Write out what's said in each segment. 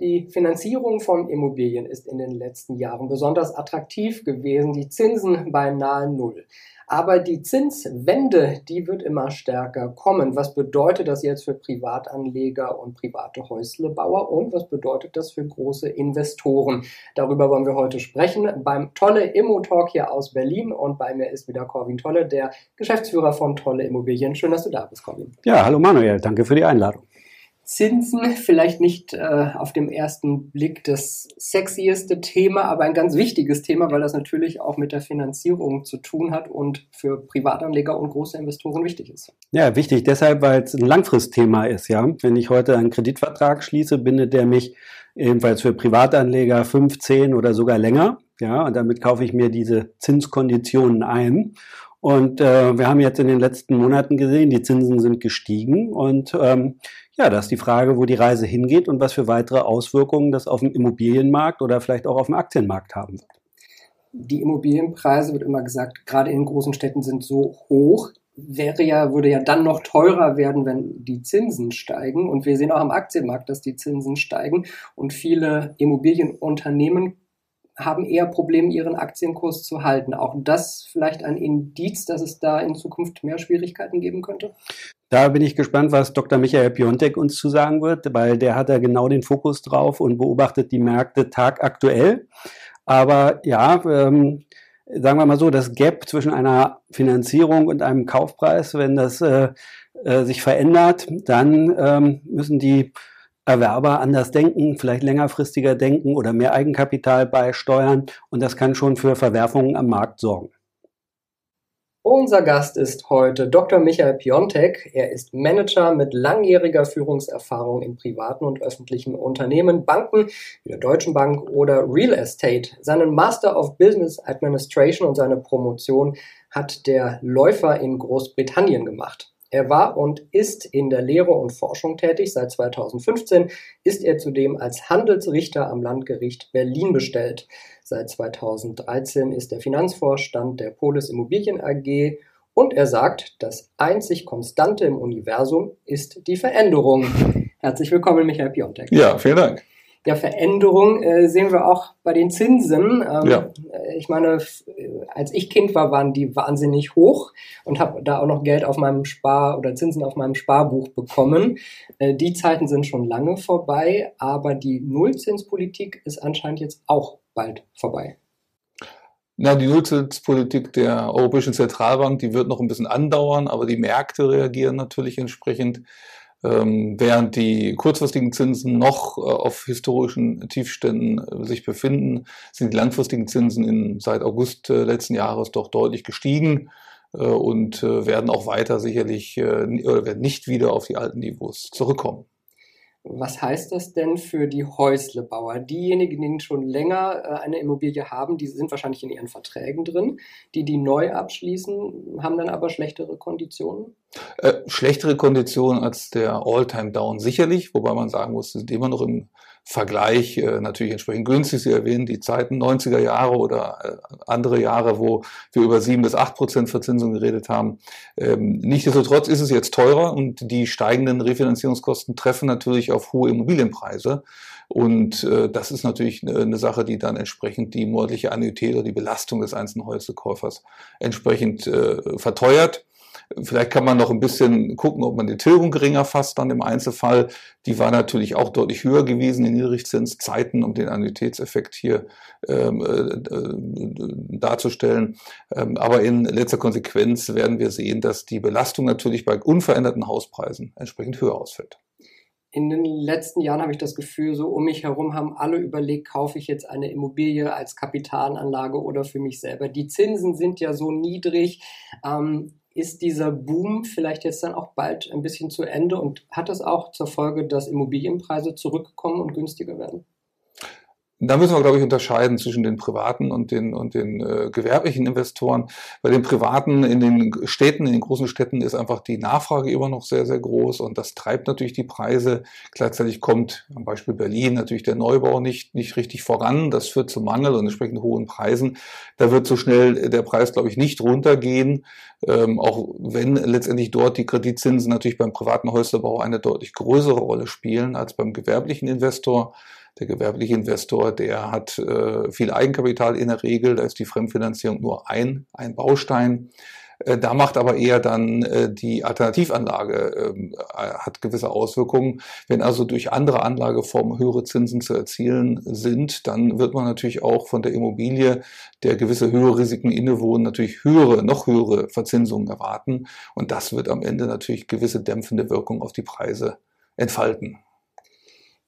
Die Finanzierung von Immobilien ist in den letzten Jahren besonders attraktiv gewesen, die Zinsen beinahe null. Aber die Zinswende, die wird immer stärker kommen. Was bedeutet das jetzt für Privatanleger und private Häuslebauer und was bedeutet das für große Investoren? Darüber wollen wir heute sprechen beim Tolle Immo Talk hier aus Berlin und bei mir ist wieder Corwin Tolle, der Geschäftsführer von Tolle Immobilien. Schön, dass du da bist, Corwin. Ja, hallo Manuel, danke für die Einladung. Zinsen vielleicht nicht äh, auf dem ersten Blick das sexieste Thema, aber ein ganz wichtiges Thema, weil das natürlich auch mit der Finanzierung zu tun hat und für Privatanleger und große Investoren wichtig ist. Ja, wichtig deshalb, weil es ein Langfristthema ist. Ja, wenn ich heute einen Kreditvertrag schließe, bindet der mich ebenfalls für Privatanleger 15 oder sogar länger. Ja, und damit kaufe ich mir diese Zinskonditionen ein. Und äh, wir haben jetzt in den letzten Monaten gesehen, die Zinsen sind gestiegen und ähm, ja, da ist die Frage, wo die Reise hingeht und was für weitere Auswirkungen das auf dem Immobilienmarkt oder vielleicht auch auf dem Aktienmarkt haben wird. Die Immobilienpreise, wird immer gesagt, gerade in großen Städten sind so hoch. Wäre ja, würde ja dann noch teurer werden, wenn die Zinsen steigen. Und wir sehen auch am Aktienmarkt, dass die Zinsen steigen. Und viele Immobilienunternehmen haben eher Probleme, ihren Aktienkurs zu halten. Auch das vielleicht ein Indiz, dass es da in Zukunft mehr Schwierigkeiten geben könnte? Da bin ich gespannt, was Dr. Michael Piontek uns zu sagen wird, weil der hat da genau den Fokus drauf und beobachtet die Märkte tagaktuell. Aber ja, ähm, sagen wir mal so, das Gap zwischen einer Finanzierung und einem Kaufpreis, wenn das äh, äh, sich verändert, dann ähm, müssen die Erwerber anders denken, vielleicht längerfristiger denken oder mehr Eigenkapital beisteuern. Und das kann schon für Verwerfungen am Markt sorgen. Unser Gast ist heute Dr. Michael Piontek. Er ist Manager mit langjähriger Führungserfahrung in privaten und öffentlichen Unternehmen, Banken wie der Deutschen Bank oder Real Estate. Seinen Master of Business Administration und seine Promotion hat der Läufer in Großbritannien gemacht. Er war und ist in der Lehre und Forschung tätig. Seit 2015 ist er zudem als Handelsrichter am Landgericht Berlin bestellt. Seit 2013 ist er Finanzvorstand der Polis Immobilien AG und er sagt, das einzig Konstante im Universum ist die Veränderung. Herzlich willkommen, Michael Piontek. Ja, vielen Dank ja, Veränderung äh, sehen wir auch bei den Zinsen. Ähm, ja. Äh, ich meine, als ich Kind war, waren die wahnsinnig hoch und habe da auch noch Geld auf meinem Spar oder Zinsen auf meinem Sparbuch bekommen. Äh, die Zeiten sind schon lange vorbei, aber die Nullzinspolitik ist anscheinend jetzt auch bald vorbei. Na, die Nullzinspolitik der Europäischen Zentralbank, die wird noch ein bisschen andauern, aber die Märkte reagieren natürlich entsprechend. Ähm, während die kurzfristigen Zinsen noch äh, auf historischen Tiefständen äh, sich befinden, sind die langfristigen Zinsen in, seit August äh, letzten Jahres doch deutlich gestiegen und werden auch weiter sicherlich oder werden nicht wieder auf die alten Niveaus zurückkommen. Was heißt das denn für die Häuslebauer? Diejenigen, die schon länger äh, eine Immobilie haben, die sind wahrscheinlich in ihren Verträgen drin. Die, die neu abschließen, haben dann aber schlechtere Konditionen? Äh, schlechtere Konditionen als der All-Time-Down sicherlich, wobei man sagen muss, sind immer noch im Vergleich äh, natürlich entsprechend günstig. Sie erwähnen die Zeiten 90er Jahre oder äh, andere Jahre, wo wir über sieben bis acht Prozent Verzinsung geredet haben. Ähm, Nichtsdestotrotz ist es jetzt teurer und die steigenden Refinanzierungskosten treffen natürlich auf hohe Immobilienpreise. Und äh, das ist natürlich eine Sache, die dann entsprechend die monatliche Annuität oder die Belastung des einzelnen Häuserkäufers entsprechend äh, verteuert. Vielleicht kann man noch ein bisschen gucken, ob man die Tilgung geringer fasst dann im Einzelfall. Die war natürlich auch deutlich höher gewesen in Niedrigzinszeiten, um den Annuitätseffekt hier ähm, äh, äh, darzustellen. Ähm, aber in letzter Konsequenz werden wir sehen, dass die Belastung natürlich bei unveränderten Hauspreisen entsprechend höher ausfällt in den letzten Jahren habe ich das Gefühl, so um mich herum haben alle überlegt, kaufe ich jetzt eine Immobilie als Kapitalanlage oder für mich selber. Die Zinsen sind ja so niedrig. Ähm, ist dieser Boom vielleicht jetzt dann auch bald ein bisschen zu Ende und hat das auch zur Folge, dass Immobilienpreise zurückkommen und günstiger werden? Da müssen wir, glaube ich, unterscheiden zwischen den privaten und den, und den äh, gewerblichen Investoren. Bei den privaten in den Städten, in den großen Städten ist einfach die Nachfrage immer noch sehr, sehr groß und das treibt natürlich die Preise. Gleichzeitig kommt am Beispiel Berlin natürlich der Neubau nicht, nicht richtig voran. Das führt zu Mangel und entsprechend hohen Preisen. Da wird so schnell der Preis, glaube ich, nicht runtergehen, ähm, auch wenn letztendlich dort die Kreditzinsen natürlich beim privaten Häuslerbau eine deutlich größere Rolle spielen als beim gewerblichen Investor. Der gewerbliche Investor, der hat äh, viel Eigenkapital in der Regel, da ist die Fremdfinanzierung nur ein, ein Baustein. Äh, da macht aber eher dann äh, die Alternativanlage, ähm, äh, hat gewisse Auswirkungen. Wenn also durch andere Anlageformen höhere Zinsen zu erzielen sind, dann wird man natürlich auch von der Immobilie, der gewisse höhere Risiken innewohnen, natürlich höhere, noch höhere Verzinsungen erwarten. Und das wird am Ende natürlich gewisse dämpfende Wirkung auf die Preise entfalten.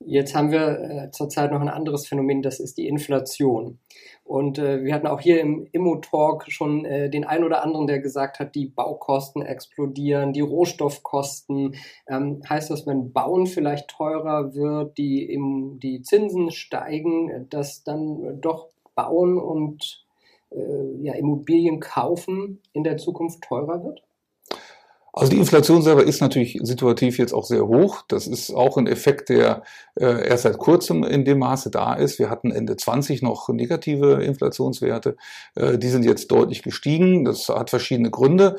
Jetzt haben wir äh, zurzeit noch ein anderes Phänomen, das ist die Inflation. Und äh, wir hatten auch hier im Immo-Talk schon äh, den einen oder anderen, der gesagt hat, die Baukosten explodieren, die Rohstoffkosten. Ähm, heißt das, wenn Bauen vielleicht teurer wird, die, die Zinsen steigen, dass dann doch Bauen und ja, Immobilien kaufen in der Zukunft teurer wird? Also die Inflation selber ist natürlich situativ jetzt auch sehr hoch. Das ist auch ein Effekt, der äh, erst seit kurzem in dem Maße da ist. Wir hatten Ende 20 noch negative Inflationswerte. Äh, die sind jetzt deutlich gestiegen. Das hat verschiedene Gründe.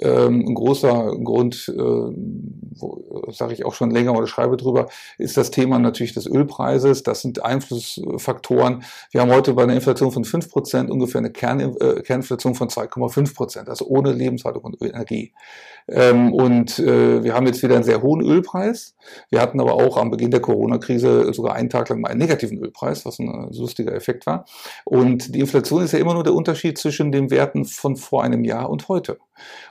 Ähm, ein großer Grund, äh, sage ich auch schon länger oder schreibe drüber, ist das Thema natürlich des Ölpreises. Das sind Einflussfaktoren. Wir haben heute bei einer Inflation von 5% ungefähr eine Kern, äh, Kerninflation von 2,5%, also ohne Lebenshaltung und Energie. Ähm, und äh, wir haben jetzt wieder einen sehr hohen Ölpreis. Wir hatten aber auch am Beginn der Corona-Krise sogar einen Tag lang mal einen negativen Ölpreis, was ein lustiger Effekt war. Und die Inflation ist ja immer nur der Unterschied zwischen den Werten von vor einem Jahr und heute.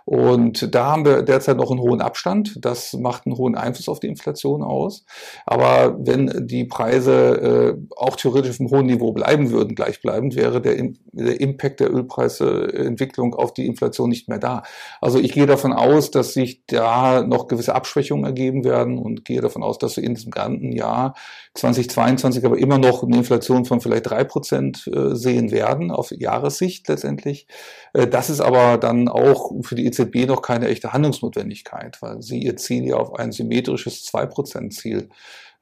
Und da haben wir derzeit noch einen hohen Abstand. Das macht einen hohen Einfluss auf die Inflation aus. Aber wenn die Preise äh, auch theoretisch auf einem hohen Niveau bleiben würden, gleichbleibend, wäre der, der Impact der Ölpreisentwicklung auf die Inflation nicht mehr da. Also ich gehe davon aus, dass sich da noch gewisse Abschwächungen ergeben werden und gehe davon aus, dass wir in diesem ganzen Jahr 2022 aber immer noch eine Inflation von vielleicht drei Prozent äh, sehen werden, auf Jahressicht letztendlich. Äh, das ist aber dann auch für die EZB noch keine echte Handlungsnotwendigkeit, weil sie ihr Ziel ja auf ein symmetrisches 2%-Ziel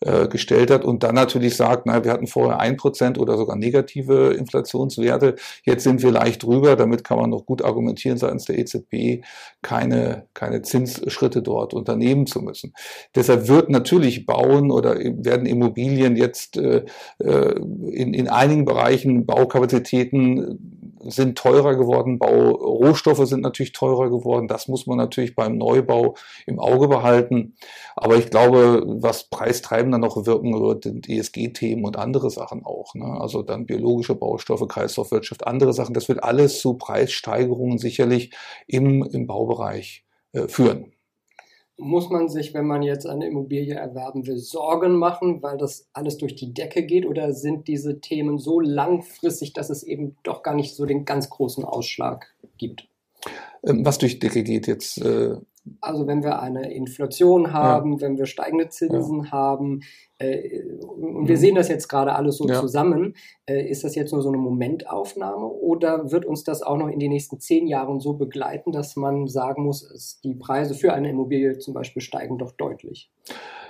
äh, gestellt hat und dann natürlich sagt, na, wir hatten vorher ein Prozent oder sogar negative Inflationswerte, jetzt sind wir leicht drüber, damit kann man noch gut argumentieren seitens der EZB, keine, keine Zinsschritte dort unternehmen zu müssen. Deshalb wird natürlich Bauen oder werden Immobilien jetzt äh, äh in, in einigen Bereichen Baukapazitäten sind teurer geworden, Baurohstoffe sind natürlich teurer geworden. Das muss man natürlich beim Neubau im Auge behalten. Aber ich glaube, was preistreibender noch wirken wird, sind ESG-Themen und andere Sachen auch. Ne? Also dann biologische Baustoffe, Kreislaufwirtschaft, andere Sachen. Das wird alles zu Preissteigerungen sicherlich im, im Baubereich äh, führen muss man sich, wenn man jetzt eine Immobilie erwerben will, Sorgen machen, weil das alles durch die Decke geht? Oder sind diese Themen so langfristig, dass es eben doch gar nicht so den ganz großen Ausschlag gibt? Ähm, was durch die Decke geht jetzt? Äh also wenn wir eine Inflation haben, ja. wenn wir steigende Zinsen ja. haben, äh, und wir mhm. sehen das jetzt gerade alles so ja. zusammen, äh, ist das jetzt nur so eine Momentaufnahme oder wird uns das auch noch in den nächsten zehn Jahren so begleiten, dass man sagen muss, die Preise für eine Immobilie zum Beispiel steigen doch deutlich?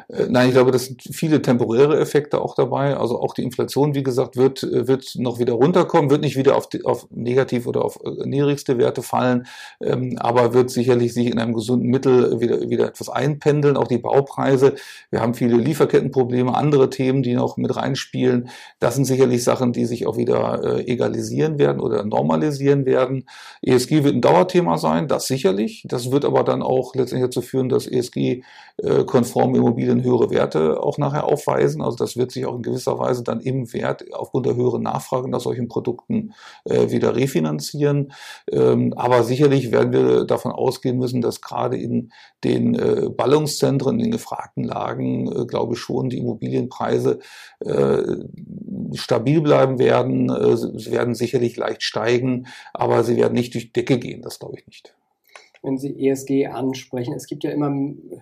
Äh, nein, ich glaube, das sind viele temporäre Effekte auch dabei. Also auch die Inflation, wie gesagt, wird, äh, wird noch wieder runterkommen, wird nicht wieder auf, auf negativ oder auf äh, niedrigste Werte fallen, ähm, aber wird sicherlich sich in einem gesunden Mittel wieder, wieder etwas einpendeln. Auch die Baupreise. Wir haben viele Lieferkettenprobleme, andere Themen, die noch mit reinspielen. Das sind sicherlich Sachen, die sich auch wieder äh, egalisieren werden oder normalisieren werden. ESG wird ein Dauerthema sein, das sicherlich. Das wird aber dann auch letztendlich dazu führen, dass ESG-konforme Immobilien Immobilien höhere Werte auch nachher aufweisen. Also das wird sich auch in gewisser Weise dann im Wert aufgrund der höheren Nachfrage nach solchen Produkten äh, wieder refinanzieren. Ähm, aber sicherlich werden wir davon ausgehen müssen, dass gerade in den äh, Ballungszentren, in den gefragten Lagen, äh, glaube ich schon, die Immobilienpreise äh, stabil bleiben werden. Äh, sie werden sicherlich leicht steigen, aber sie werden nicht durch Decke gehen. Das glaube ich nicht wenn Sie ESG ansprechen. Es gibt ja immer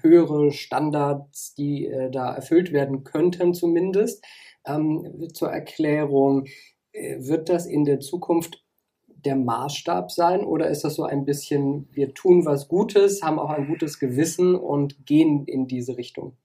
höhere Standards, die äh, da erfüllt werden könnten zumindest. Ähm, zur Erklärung, äh, wird das in der Zukunft der Maßstab sein oder ist das so ein bisschen, wir tun was Gutes, haben auch ein gutes Gewissen und gehen in diese Richtung?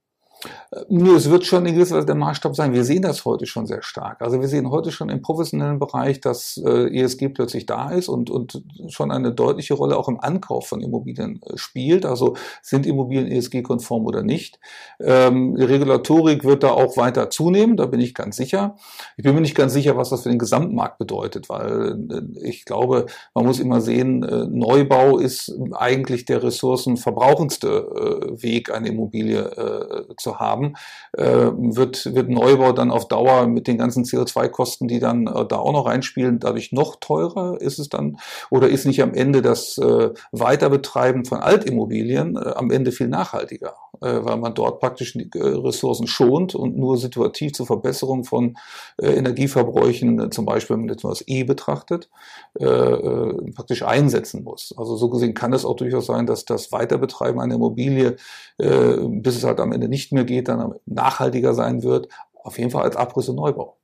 Nö, es wird schon in gewisser Weise der Maßstab sein. Wir sehen das heute schon sehr stark. Also wir sehen heute schon im professionellen Bereich, dass äh, ESG plötzlich da ist und, und schon eine deutliche Rolle auch im Ankauf von Immobilien äh, spielt. Also sind Immobilien ESG-konform oder nicht. Ähm, die Regulatorik wird da auch weiter zunehmen, da bin ich ganz sicher. Ich bin mir nicht ganz sicher, was das für den Gesamtmarkt bedeutet, weil äh, ich glaube, man muss immer sehen, äh, Neubau ist eigentlich der ressourcenverbrauchendste äh, Weg, eine Immobilie äh, zu haben, äh, wird, wird Neubau dann auf Dauer mit den ganzen CO2-Kosten, die dann äh, da auch noch reinspielen, dadurch noch teurer ist es dann? Oder ist nicht am Ende das äh, Weiterbetreiben von Altimmobilien am Ende viel nachhaltiger? Weil man dort praktisch die Ressourcen schont und nur situativ zur Verbesserung von Energieverbräuchen, zum Beispiel wenn man jetzt das E betrachtet, praktisch einsetzen muss. Also so gesehen kann es auch durchaus sein, dass das Weiterbetreiben einer Immobilie, bis es halt am Ende nicht mehr geht, dann nachhaltiger sein wird, auf jeden Fall als Abriss und Neubau.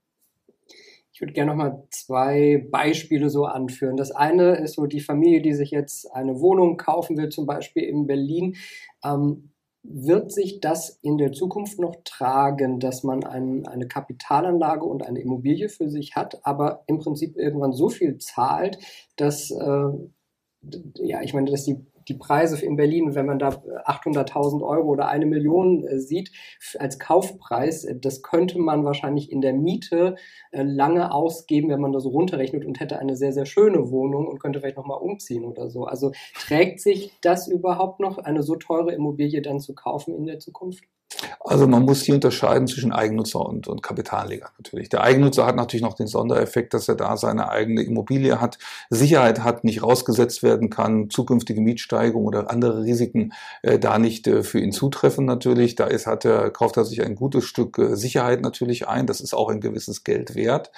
Ich würde gerne noch mal zwei Beispiele so anführen. Das eine ist so die Familie, die sich jetzt eine Wohnung kaufen will, zum Beispiel in Berlin. Ähm, wird sich das in der Zukunft noch tragen, dass man ein, eine Kapitalanlage und eine Immobilie für sich hat, aber im Prinzip irgendwann so viel zahlt, dass, äh, ja, ich meine, dass die die Preise in Berlin, wenn man da 800.000 Euro oder eine Million äh, sieht als Kaufpreis, äh, das könnte man wahrscheinlich in der Miete äh, lange ausgeben, wenn man das runterrechnet und hätte eine sehr, sehr schöne Wohnung und könnte vielleicht nochmal umziehen oder so. Also trägt sich das überhaupt noch, eine so teure Immobilie dann zu kaufen in der Zukunft? Also man muss hier unterscheiden zwischen Eigennutzer und, und Kapitalanleger natürlich. Der Eigennutzer hat natürlich noch den Sondereffekt, dass er da seine eigene Immobilie hat, Sicherheit hat, nicht rausgesetzt werden kann, zukünftige Mietsteigerungen oder andere Risiken äh, da nicht äh, für ihn zutreffen natürlich. Da ist, hat er, kauft er sich ein gutes Stück äh, Sicherheit natürlich ein. Das ist auch ein gewisses Geld wert.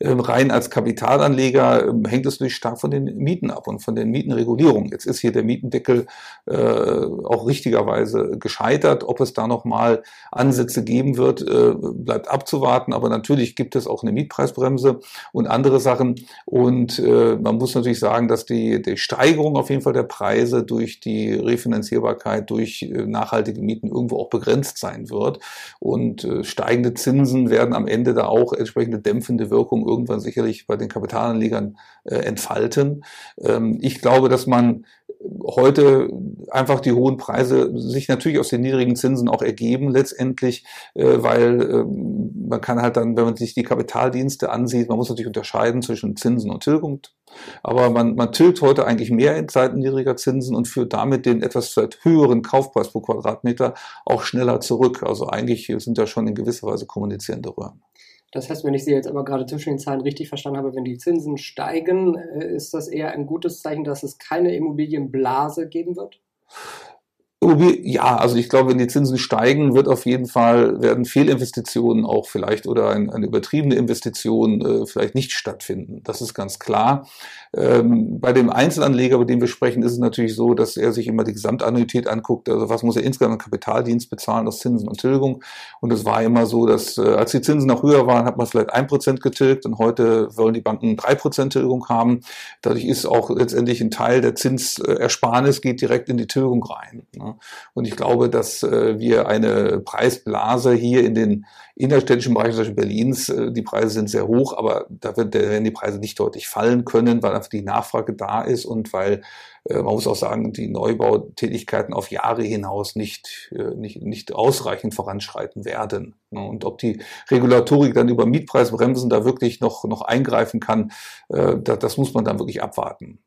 Ähm, rein als Kapitalanleger ähm, hängt es natürlich stark von den Mieten ab und von den Mietenregulierungen. Jetzt ist hier der Mietendeckel äh, auch richtigerweise gescheitert. Ob es da noch mal mal Ansätze geben wird, äh, bleibt abzuwarten. Aber natürlich gibt es auch eine Mietpreisbremse und andere Sachen. Und äh, man muss natürlich sagen, dass die, die Steigerung auf jeden Fall der Preise durch die Refinanzierbarkeit, durch äh, nachhaltige Mieten irgendwo auch begrenzt sein wird. Und steigende Zinsen werden am Ende da auch entsprechende dämpfende Wirkung irgendwann sicherlich bei den Kapitalanlegern entfalten. Ähm, ich glaube, dass man heute einfach die hohen Preise sich natürlich aus den niedrigen Zinsen auch ergeben letztendlich, äh, weil äh, man kann halt dann, wenn man sich die Kapitaldienste ansieht, man muss natürlich unterscheiden zwischen Zinsen und Tilgung. Aber man, man tilgt heute eigentlich mehr in Zeiten niedriger Zinsen und führt damit den etwas höheren Kaufpreis pro Quadratmeter auch schneller zurück. Also eigentlich sind da schon in gewisser Weise kommunizierende Röhren. Das heißt, wenn ich Sie jetzt aber gerade zwischen den Zahlen richtig verstanden habe, wenn die Zinsen steigen, äh, ist das eher ein gutes Zeichen, dass es keine Immobilienblase geben wird? Ja, also ich glaube, wenn die Zinsen steigen, wird auf jeden Fall, werden Fehlinvestitionen auch vielleicht oder ein, eine übertriebene Investition äh, vielleicht nicht stattfinden. Das ist ganz klar. Ähm, bei dem Einzelanleger, über den wir sprechen, ist es natürlich so, dass er sich immer die Gesamtannuität anguckt. Also was muss er insgesamt an Kapitaldienst bezahlen aus Zinsen und Tilgung? Und es war immer so, dass äh, als die Zinsen noch höher waren, hat man vielleicht ein Prozent getilgt und heute wollen die Banken drei Prozent Tilgung haben. Dadurch ist auch letztendlich ein Teil der Zinsersparnis geht direkt in die Tilgung rein. Ne? Und ich glaube, dass äh, wir eine Preisblase hier in den innerstädtischen Bereichen, zum Beispiel Berlins, äh, die Preise sind sehr hoch, aber da, da werden die Preise nicht deutlich fallen können, weil einfach die Nachfrage da ist und weil äh, man muss auch sagen, die Neubautätigkeiten auf Jahre hinaus nicht, äh, nicht, nicht ausreichend voranschreiten werden. Ne? Und ob die Regulatorik dann über Mietpreisbremsen da wirklich noch, noch eingreifen kann, äh, das, das muss man dann wirklich abwarten.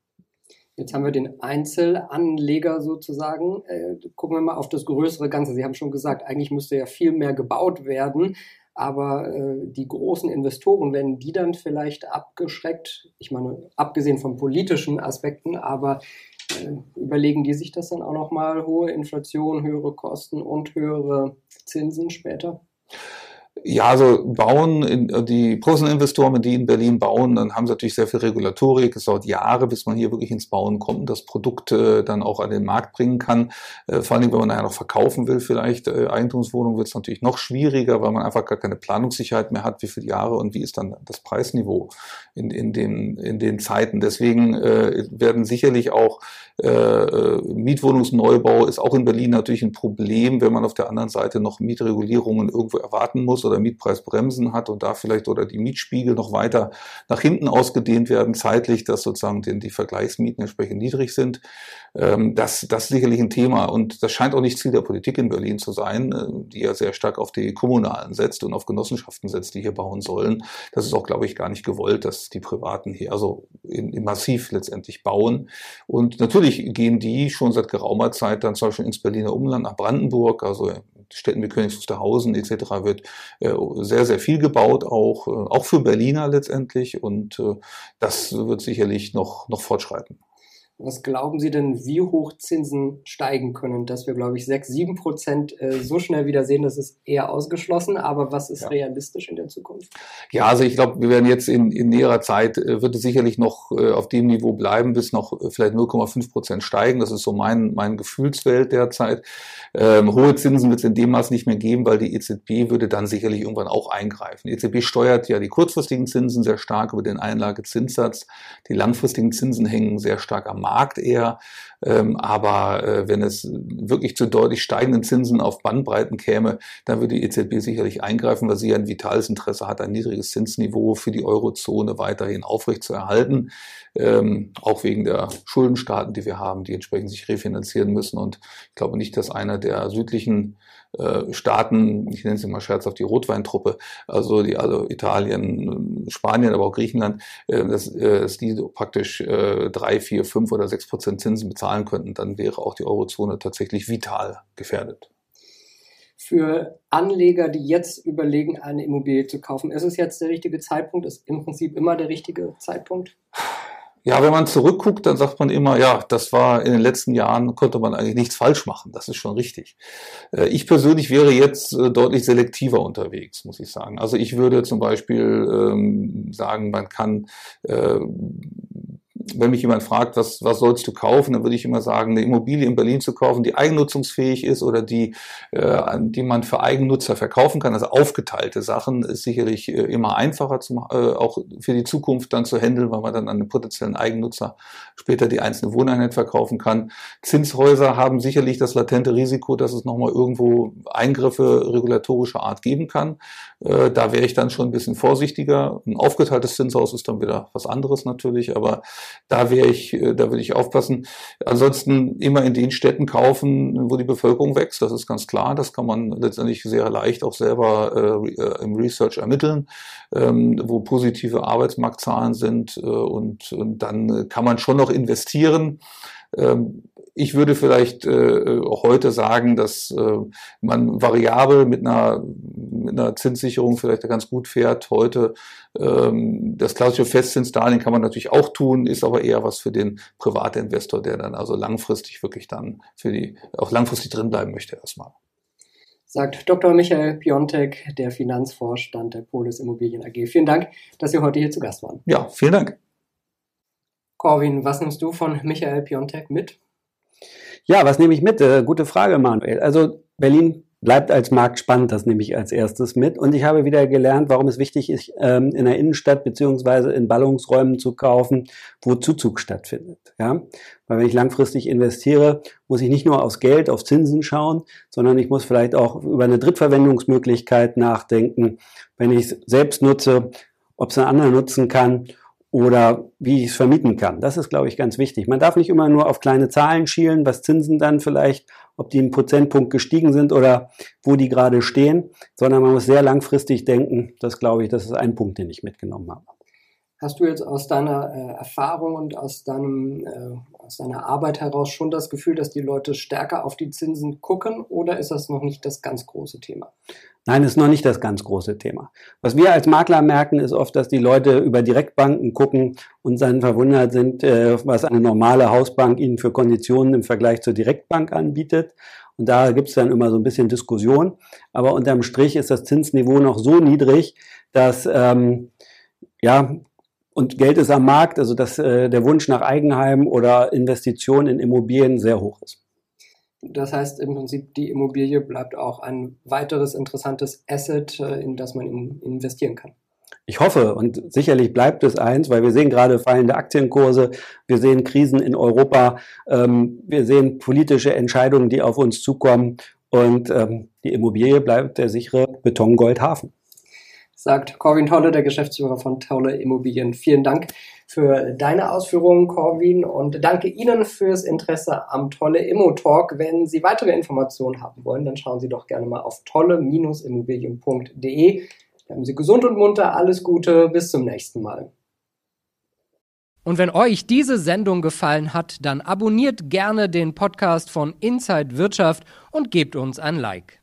Jetzt haben wir den Einzelanleger sozusagen. Äh, gucken wir mal auf das größere Ganze. Sie haben schon gesagt, eigentlich müsste ja viel mehr gebaut werden. Aber äh, die großen Investoren, werden die dann vielleicht abgeschreckt? Ich meine, abgesehen von politischen Aspekten, aber äh, überlegen die sich das dann auch nochmal? Hohe Inflation, höhere Kosten und höhere Zinsen später? Ja, also bauen, die professionellen Investoren, die in Berlin bauen, dann haben sie natürlich sehr viel Regulatorik. Es dauert Jahre, bis man hier wirklich ins Bauen kommt und das Produkt äh, dann auch an den Markt bringen kann. Äh, vor allem, wenn man nachher noch verkaufen will, vielleicht äh, Eigentumswohnungen, wird es natürlich noch schwieriger, weil man einfach gar keine Planungssicherheit mehr hat, wie viele Jahre und wie ist dann das Preisniveau in, in, den, in den Zeiten. Deswegen äh, werden sicherlich auch äh, äh, Mietwohnungsneubau ist auch in Berlin natürlich ein Problem, wenn man auf der anderen Seite noch Mietregulierungen irgendwo erwarten muss oder Mietpreisbremsen hat und da vielleicht oder die Mietspiegel noch weiter nach hinten ausgedehnt werden, zeitlich, dass sozusagen die, die Vergleichsmieten entsprechend niedrig sind. Ähm, das, das ist sicherlich ein Thema und das scheint auch nicht Ziel der Politik in Berlin zu sein, äh, die ja sehr stark auf die Kommunalen setzt und auf Genossenschaften setzt, die hier bauen sollen. Das ist auch, glaube ich, gar nicht gewollt, dass die Privaten hier also in, in massiv letztendlich bauen. Und natürlich gehen die schon seit geraumer Zeit dann zum Beispiel ins Berliner Umland nach Brandenburg, also Städten wie Königs Wusterhausen etc. wird äh, sehr, sehr viel gebaut, auch, äh, auch für Berliner letztendlich. Und äh, das wird sicherlich noch, noch fortschreiten. Was glauben Sie denn, wie hoch Zinsen steigen können? Dass wir, glaube ich, 6, 7 Prozent äh, so schnell wieder sehen, das ist eher ausgeschlossen. Aber was ist ja. realistisch in der Zukunft? Ja, also ich glaube, wir werden jetzt in, in näherer Zeit, äh, wird es sicherlich noch äh, auf dem Niveau bleiben, bis noch vielleicht 0,5 Prozent steigen. Das ist so mein, mein Gefühlswelt derzeit. Ähm, hohe Zinsen wird es in dem Maß nicht mehr geben, weil die EZB würde dann sicherlich irgendwann auch eingreifen. Die EZB steuert ja die kurzfristigen Zinsen sehr stark über den Einlagezinssatz. Die langfristigen Zinsen hängen sehr stark am Markt eher. Ähm, aber äh, wenn es wirklich zu deutlich steigenden Zinsen auf Bandbreiten käme, dann würde die EZB sicherlich eingreifen, weil sie ein vitales Interesse hat, ein niedriges Zinsniveau für die Eurozone weiterhin aufrechtzuerhalten. Ähm, auch wegen der Schuldenstaaten, die wir haben, die entsprechend sich refinanzieren müssen. Und ich glaube nicht, dass einer der südlichen äh, Staaten, ich nenne sie mal scherzhaft die Rotweintruppe, also die also Italien, Spanien, aber auch Griechenland, äh, dass, äh, dass die praktisch drei, vier, fünf oder sechs Prozent Zinsen bezahlen könnten, dann wäre auch die Eurozone tatsächlich vital gefährdet. Für Anleger, die jetzt überlegen, eine Immobilie zu kaufen, ist es jetzt der richtige Zeitpunkt? Ist im Prinzip immer der richtige Zeitpunkt? Ja, wenn man zurückguckt, dann sagt man immer, ja, das war in den letzten Jahren, konnte man eigentlich nichts falsch machen. Das ist schon richtig. Äh, ich persönlich wäre jetzt äh, deutlich selektiver unterwegs, muss ich sagen. Also ich würde zum Beispiel ähm, sagen, man kann äh, wenn mich jemand fragt, was, was sollst du kaufen, dann würde ich immer sagen, eine Immobilie in Berlin zu kaufen, die eigennutzungsfähig ist oder die, äh, die man für Eigennutzer verkaufen kann. Also aufgeteilte Sachen ist sicherlich äh, immer einfacher, zu, äh, auch für die Zukunft dann zu handeln, weil man dann an den potenziellen Eigennutzer später die einzelne Wohneinheit verkaufen kann. Zinshäuser haben sicherlich das latente Risiko, dass es nochmal irgendwo Eingriffe regulatorischer Art geben kann. Äh, da wäre ich dann schon ein bisschen vorsichtiger. Ein aufgeteiltes Zinshaus ist dann wieder was anderes natürlich, aber da wäre ich, äh, da würde ich aufpassen. Ansonsten immer in den Städten kaufen, wo die Bevölkerung wächst. Das ist ganz klar. Das kann man letztendlich sehr leicht auch selber äh, äh im Research ermitteln, ähm, wo positive Arbeitsmarktzahlen sind. Äh, und, und dann kann man schon noch investieren. Ähm, ich würde vielleicht äh, heute sagen, dass äh, man variabel mit einer, mit einer Zinssicherung vielleicht ganz gut fährt. Heute ähm, das klassische Festzinsdarlehen kann man natürlich auch tun, ist aber eher was für den Privatinvestor, der dann also langfristig wirklich dann für die auch langfristig drin bleiben möchte erstmal. Sagt Dr. Michael Piontek, der Finanzvorstand der Polis Immobilien AG. Vielen Dank, dass Sie heute hier zu Gast waren. Ja, vielen Dank. Corwin, was nimmst du von Michael Piontek mit? Ja, was nehme ich mit? Äh, gute Frage, Manuel. Also Berlin bleibt als Markt spannend, das nehme ich als erstes mit. Und ich habe wieder gelernt, warum es wichtig ist, ähm, in der Innenstadt beziehungsweise in Ballungsräumen zu kaufen, wo Zuzug stattfindet. Ja? Weil wenn ich langfristig investiere, muss ich nicht nur aufs Geld, auf Zinsen schauen, sondern ich muss vielleicht auch über eine Drittverwendungsmöglichkeit nachdenken, wenn ich es selbst nutze, ob es ein anderer nutzen kann oder wie ich es vermieten kann. Das ist, glaube ich, ganz wichtig. Man darf nicht immer nur auf kleine Zahlen schielen, was Zinsen dann vielleicht, ob die einen Prozentpunkt gestiegen sind oder wo die gerade stehen, sondern man muss sehr langfristig denken. Das, glaube ich, das ist ein Punkt, den ich mitgenommen habe. Hast du jetzt aus deiner äh, Erfahrung und aus, deinem, äh, aus deiner Arbeit heraus schon das Gefühl, dass die Leute stärker auf die Zinsen gucken oder ist das noch nicht das ganz große Thema? Nein, ist noch nicht das ganz große Thema. Was wir als Makler merken, ist oft, dass die Leute über Direktbanken gucken und dann verwundert sind, äh, was eine normale Hausbank ihnen für Konditionen im Vergleich zur Direktbank anbietet. Und da gibt es dann immer so ein bisschen Diskussion. Aber unterm Strich ist das Zinsniveau noch so niedrig, dass ähm, ja und Geld ist am Markt, also dass äh, der Wunsch nach Eigenheim oder Investitionen in Immobilien sehr hoch ist. Das heißt im Prinzip, die Immobilie bleibt auch ein weiteres interessantes Asset, äh, in das man investieren kann. Ich hoffe und sicherlich bleibt es eins, weil wir sehen gerade fallende Aktienkurse, wir sehen Krisen in Europa, ähm, wir sehen politische Entscheidungen, die auf uns zukommen und ähm, die Immobilie bleibt der sichere Betongoldhafen sagt Corwin Tolle, der Geschäftsführer von Tolle Immobilien. Vielen Dank für deine Ausführungen, Corwin, und danke Ihnen fürs Interesse am Tolle Immo Talk. Wenn Sie weitere Informationen haben wollen, dann schauen Sie doch gerne mal auf tolle-immobilien.de. Bleiben Sie gesund und munter, alles Gute, bis zum nächsten Mal. Und wenn euch diese Sendung gefallen hat, dann abonniert gerne den Podcast von Inside Wirtschaft und gebt uns ein Like.